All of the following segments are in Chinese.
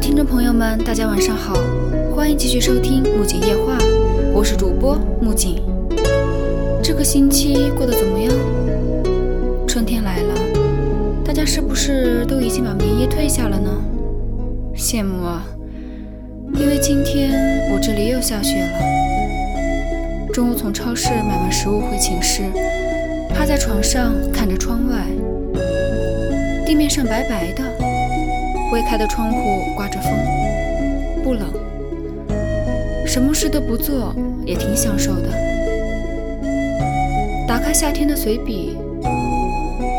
听众朋友们，大家晚上好，欢迎继续收听《木槿夜话》，我是主播木槿。这个星期过得怎么样？春天来了，大家是不是都已经把棉衣退下了呢？羡慕啊！因为今天我这里又下雪了。中午从超市买完食物回寝室，趴在床上看着窗外，地面上白白的，未开的窗户刮着风，不冷，什么事都不做也挺享受的。打开夏天的随笔，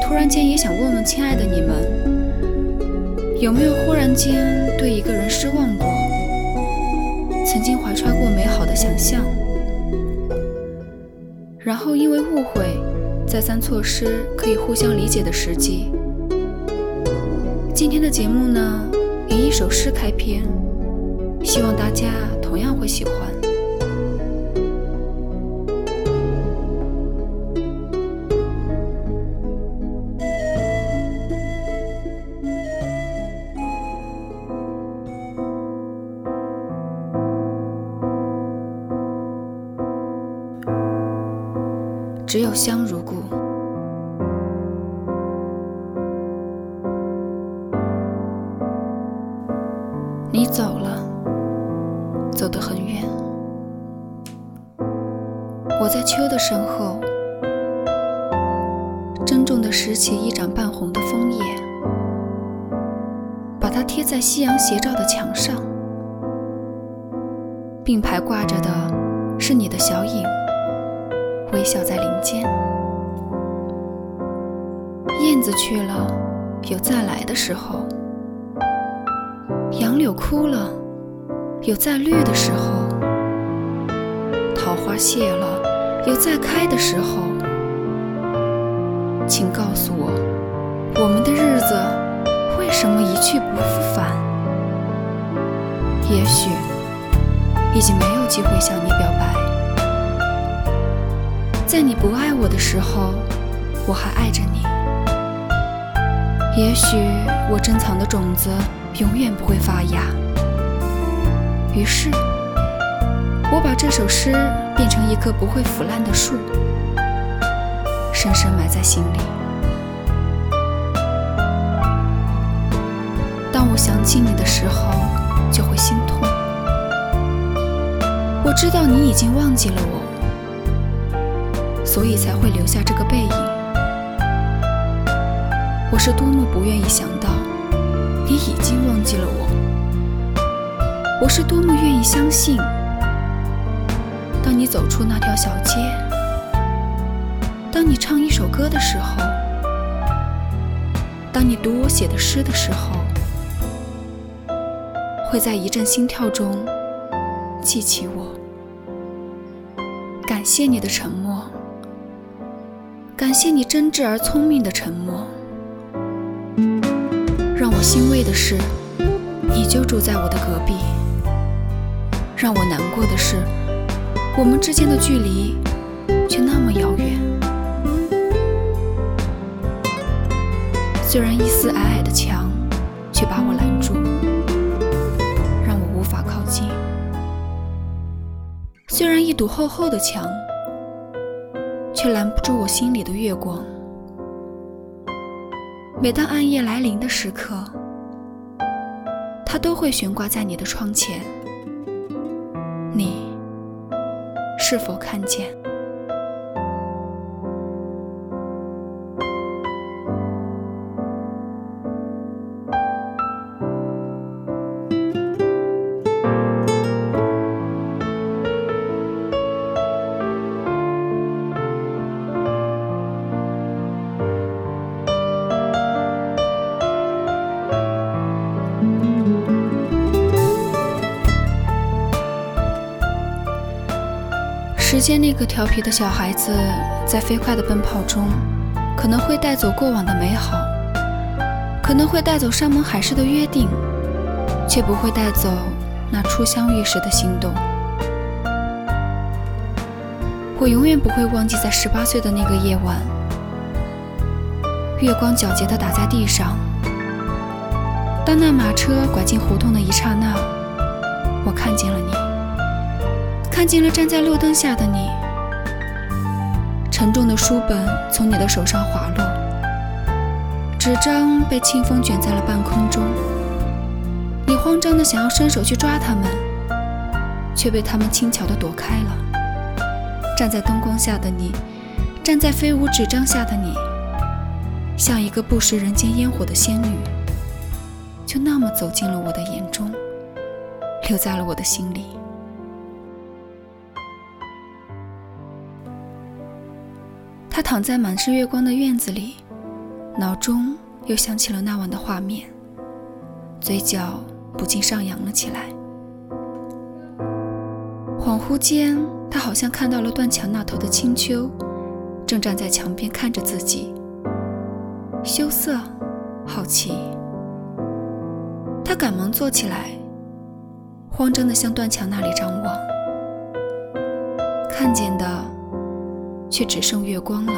突然间也想问问亲爱的你们，有没有忽然间对一个人失望过？曾经怀揣过美好的想象，然后因为误会，再三错失可以互相理解的时机。今天的节目呢，以一首诗开篇，希望大家同样会喜欢。你走了，走得很远。我在秋的身后，郑重地拾起一盏半红的枫叶，把它贴在夕阳斜照的墙上，并排挂着的是你的小影。微笑在林间，燕子去了，有再来的时候；杨柳枯了，有再绿的时候；桃花谢了，有再开的时候。请告诉我，我们的日子为什么一去不复返？也许已经没有机会向你表白。在你不爱我的时候，我还爱着你。也许我珍藏的种子永远不会发芽。于是，我把这首诗变成一棵不会腐烂的树，深深埋在心里。当我想起你的时候，就会心痛。我知道你已经忘记了我。所以才会留下这个背影。我是多么不愿意想到你已经忘记了我。我是多么愿意相信，当你走出那条小街，当你唱一首歌的时候，当你读我写的诗的时候，会在一阵心跳中记起我。感谢你的沉默。感谢你真挚而聪明的沉默。欣慰的是，你就住在我的隔壁。让我难过的是，我们之间的距离却那么遥远。虽然一丝矮矮的墙，却把我拦住，让我无法靠近。虽然一堵厚厚的墙。却拦不住我心里的月光。每当暗夜来临的时刻，它都会悬挂在你的窗前。你是否看见？时间那个调皮的小孩子，在飞快的奔跑中，可能会带走过往的美好，可能会带走山盟海誓的约定，却不会带走那初相遇时的心动。我永远不会忘记，在十八岁的那个夜晚，月光皎洁的打在地上，当那马车拐进胡同看见了站在路灯下的你。沉重的书本从你的手上滑落，纸张被清风卷在了半空中。你慌张的想要伸手去抓它们，却被它们轻巧的躲开了。站在灯光下的你，站在飞舞纸张下的你，像一个不食人间烟火的仙女，就那么走进了我的眼中，留在了我的心里。他躺在满是月光的院子里，脑中又想起了那晚的画面，嘴角不禁上扬了起来。恍惚间，他好像看到了断墙那头的青丘，正站在墙边看着自己，羞涩、好奇。他赶忙坐起来，慌张地向断墙那里张望，看见的。却只剩月光了。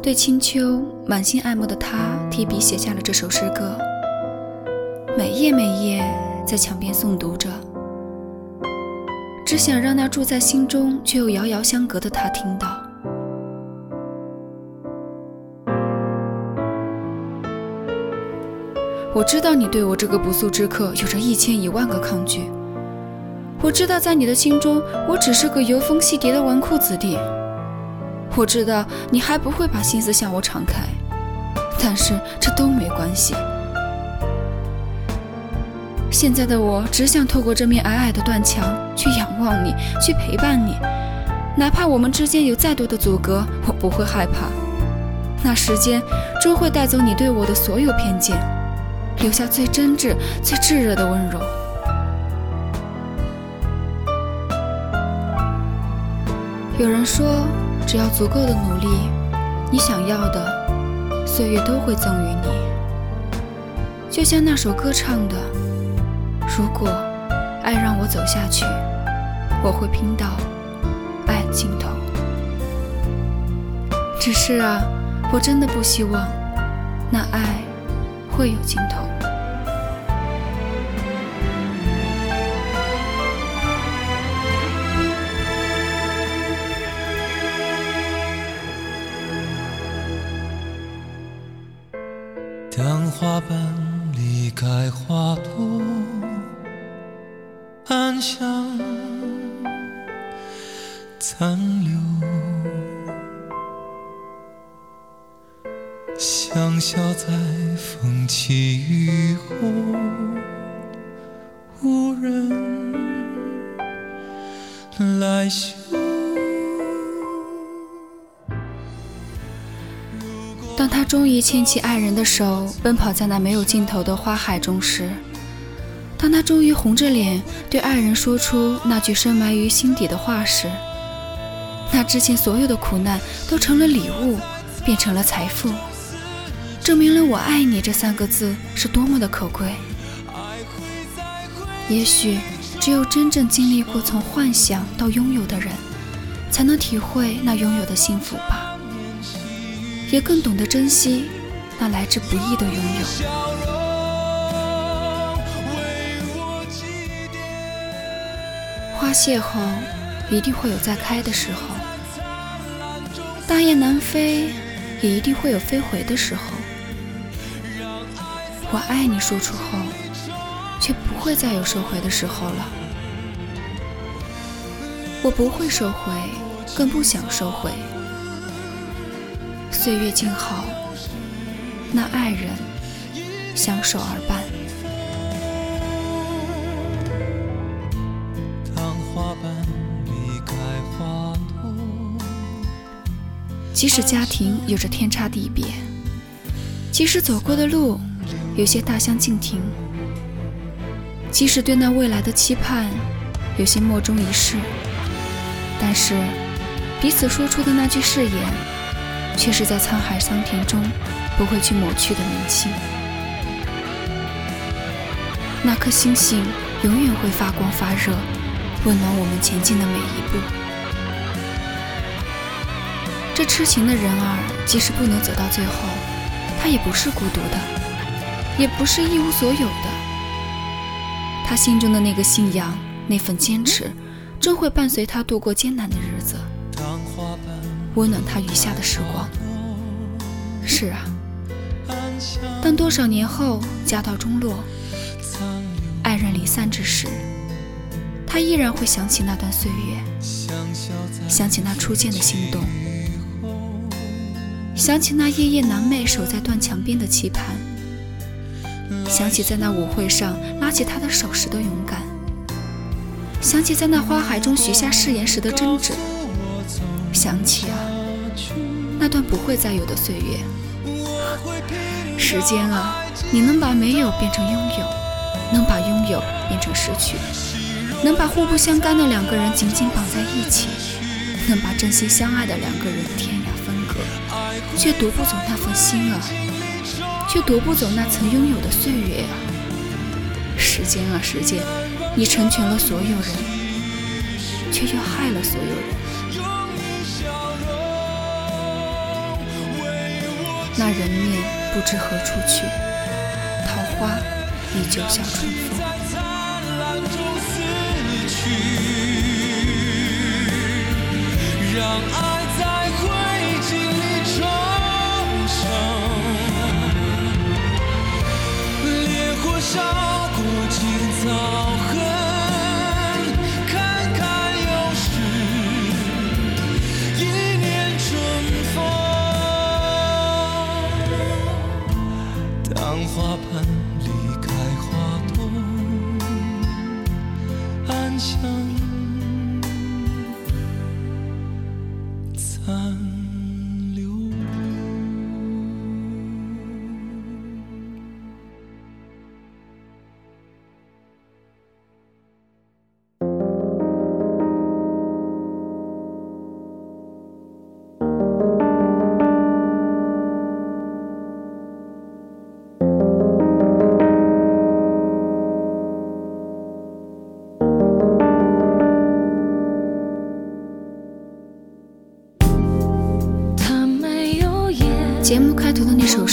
对青丘满心爱慕的他，提笔写下了这首诗歌，每夜每夜在墙边诵读着，只想让那住在心中却又遥遥相隔的他听到。我知道你对我这个不速之客有着一千一万个抗拒。我知道，在你的心中，我只是个油风戏蝶的纨绔子弟。我知道你还不会把心思向我敞开，但是这都没关系。现在的我只想透过这面矮矮的断墙去仰望你，去陪伴你，哪怕我们之间有再多的阻隔，我不会害怕。那时间终会带走你对我的所有偏见，留下最真挚、最炙热的温柔。有人说，只要足够的努力，你想要的岁月都会赠予你。就像那首歌唱的：“如果爱让我走下去，我会拼到爱尽头。”只是啊，我真的不希望那爱会有尽头。花瓣离开花朵，暗香残留，香消在风起雨后，无人来嗅。终于牵起爱人的手，奔跑在那没有尽头的花海中时，当他终于红着脸对爱人说出那句深埋于心底的话时，那之前所有的苦难都成了礼物，变成了财富，证明了“我爱你”这三个字是多么的可贵。也许只有真正经历过从幻想到拥有的人，才能体会那拥有的幸福吧。也更懂得珍惜那来之不易的拥有。花谢后，一定会有再开的时候；大雁南飞，也一定会有飞回的时候。我爱你说出后，却不会再有收回的时候了。我不会收回，更不想收回。岁月静好，那爱人相守而伴。即使家庭有着天差地别，即使走过的路有些大相径庭，即使对那未来的期盼有些莫衷一是，但是彼此说出的那句誓言。却是在沧海桑田中不会去抹去的铭心。那颗星星永远会发光发热，温暖我们前进的每一步。这痴情的人儿，即使不能走到最后，他也不是孤独的，也不是一无所有的。他心中的那个信仰，那份坚持，终会伴随他度过艰难的日子，温暖他余下的时光。是啊，当多少年后家道中落，爱人离散之时，他依然会想起那段岁月，想起那初见的心动，想起那夜夜难寐守在断墙边的期盼，想起在那舞会上拉起他的手时的勇敢，想起在那花海中许下誓言时的真挚，想起啊，那段不会再有的岁月。时间啊，你能把没有变成拥有，能把拥有变成失去，能把互不相干的两个人紧紧绑在一起，能把真心相爱的两个人天涯分隔，却夺不走那份心啊，却夺不走那曾拥有的岁月啊！时间啊，时间，你成全了所有人，却又害了所有人。那人面不知何处去，桃花依旧笑春风。让爱在灰烬里重生，烈火烧过今早。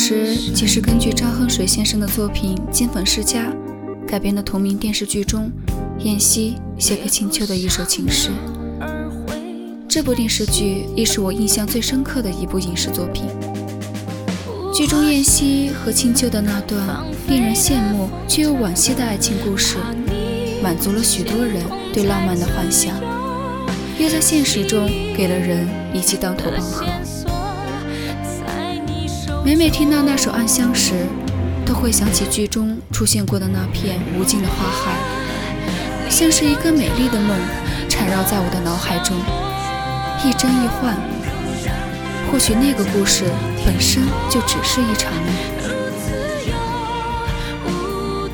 时，即是根据张恨水先生的作品《金粉世家》改编的同名电视剧中，燕西写给青丘的一首情诗。这部电视剧亦是我印象最深刻的一部影视作品。剧中燕西和青丘的那段令人羡慕却又惋惜的爱情故事，满足了许多人对浪漫的幻想，又在现实中给了人一记当头棒喝。每每听到那首《暗香》时，都会想起剧中出现过的那片无尽的花海，像是一个美丽的梦缠绕在我的脑海中，一真一幻。或许那个故事本身就只是一场梦。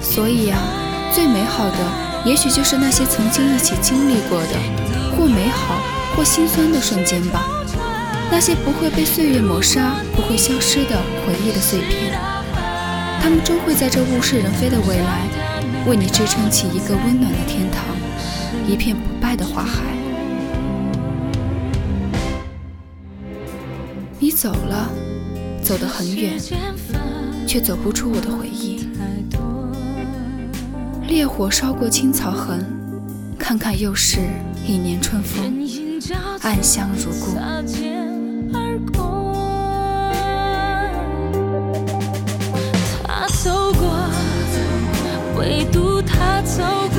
所以啊，最美好的，也许就是那些曾经一起经历过的，或美好或心酸的瞬间吧。那些不会被岁月抹杀、不会消失的回忆的碎片，它们终会在这物是人非的未来，为你支撑起一个温暖的天堂，一片不败的花海。你走了，走得很远，却走不出我的回忆。烈火烧过青草痕，看看又是一年春风，暗香如故。他走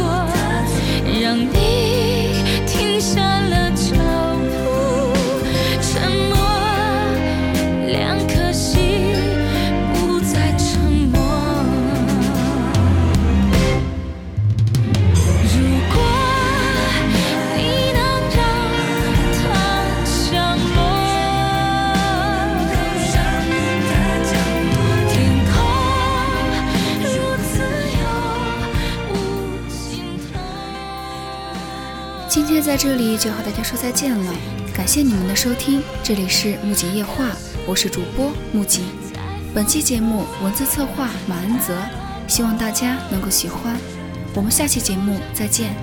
今天在这里就和大家说再见了，感谢你们的收听，这里是木槿夜话，我是主播木槿。本期节目文字策划马恩泽，希望大家能够喜欢，我们下期节目再见。